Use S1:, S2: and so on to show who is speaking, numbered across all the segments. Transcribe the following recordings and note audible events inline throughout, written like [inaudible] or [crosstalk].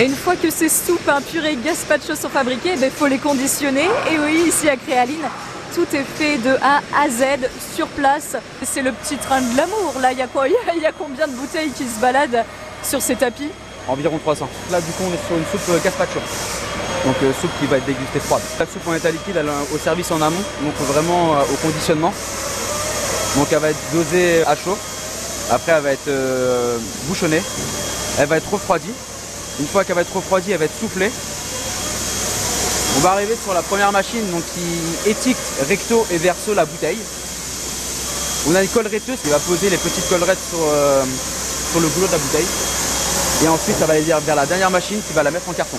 S1: Et une fois que ces soupes, un purée, gazpacho sont fabriquées, il faut les conditionner. Et oui, ici à Créaline, tout est fait de A à Z sur place. C'est le petit train de l'amour. Là, il y a quoi? [laughs] Il y a combien de bouteilles qui se baladent sur ces tapis?
S2: Environ 300. Là, du coup, on est sur une soupe euh, gazpacho. Donc, euh, soupe qui va être dégustée froide. La soupe en état liquide, elle est au service en amont, donc vraiment euh, au conditionnement. Donc, elle va être dosée à chaud. Après, elle va être bouchonnée. Elle va être refroidie. Une fois qu'elle va être refroidie, elle va être soufflée. On va arriver sur la première machine donc, qui étiquette recto et verso la bouteille. On a une colleretteuse qui va poser les petites collerettes sur, euh, sur le goulot de la bouteille. Et ensuite, ça va aller vers la dernière machine qui va la mettre en carton.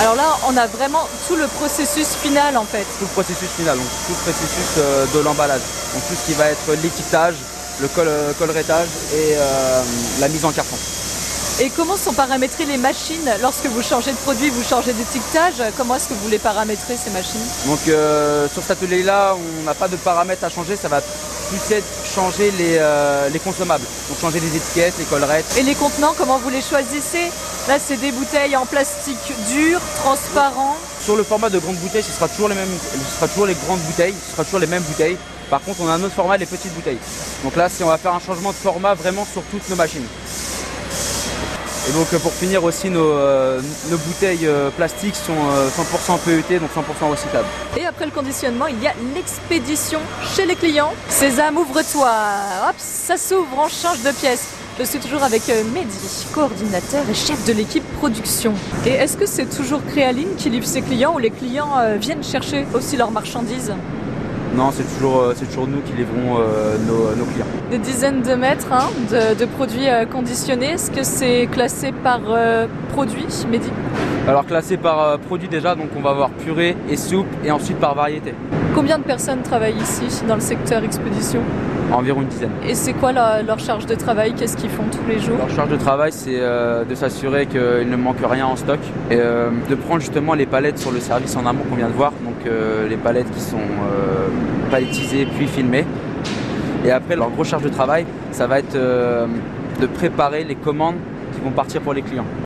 S1: Alors là, on a vraiment tout le processus final en fait.
S2: Tout le processus final, donc tout le processus euh, de l'emballage. Donc tout ce qui va être l'étiquetage, le col euh, collerettage et euh, la mise en carton.
S1: Et comment sont paramétrées les machines Lorsque vous changez de produit, vous changez d'étiquetage, comment est-ce que vous les paramétrez ces machines?
S2: Donc euh, sur cet atelier-là, on n'a pas de paramètres à changer, ça va plus être changer les, euh, les consommables. Donc changer les étiquettes, les collerettes.
S1: Et les contenants, comment vous les choisissez? Là, c'est des bouteilles en plastique dur, transparent.
S2: Sur le format de grande bouteille, ce sera toujours les mêmes, ce sera toujours les grandes bouteilles, ce sera toujours les mêmes bouteilles. Par contre, on a un autre format, les petites bouteilles. Donc là, on va faire un changement de format vraiment sur toutes nos machines. Et donc pour finir aussi, nos, euh, nos bouteilles euh, plastiques sont euh, 100% PET, donc 100% recyclables.
S1: Et après le conditionnement, il y a l'expédition chez les clients. Sésame, ouvre-toi. Hop, ça s'ouvre, on change de pièce. Je suis toujours avec Mehdi, coordinateur et chef de l'équipe production. Et est-ce que c'est toujours Créaline qui livre ses clients ou les clients viennent chercher aussi leurs marchandises?
S2: Non, c'est toujours, euh, c'est toujours nous qui livrons euh, nos, nos, clients.
S1: Des dizaines de mètres hein, de, de, produits euh, conditionnés. Est-ce que c'est classé par euh, produit, Mehdi?
S2: Alors classé par euh, produit déjà, donc on va avoir purée et soupe et ensuite par variété.
S1: Combien de personnes travaillent ici dans le secteur expédition?
S2: Environ une dizaine.
S1: Et c'est quoi la, leur charge de travail? Qu'est-ce qu'ils font tous les jours?
S2: Leur charge de travail, c'est euh, de s'assurer qu'il ne manque rien en stock et euh, de prendre justement les palettes sur le service en amont qu'on vient de voir. Donc euh, les palettes qui sont palettisées puis filmées. Et après, leur grosse charge de travail, ça va être de préparer les commandes qui vont partir pour les clients.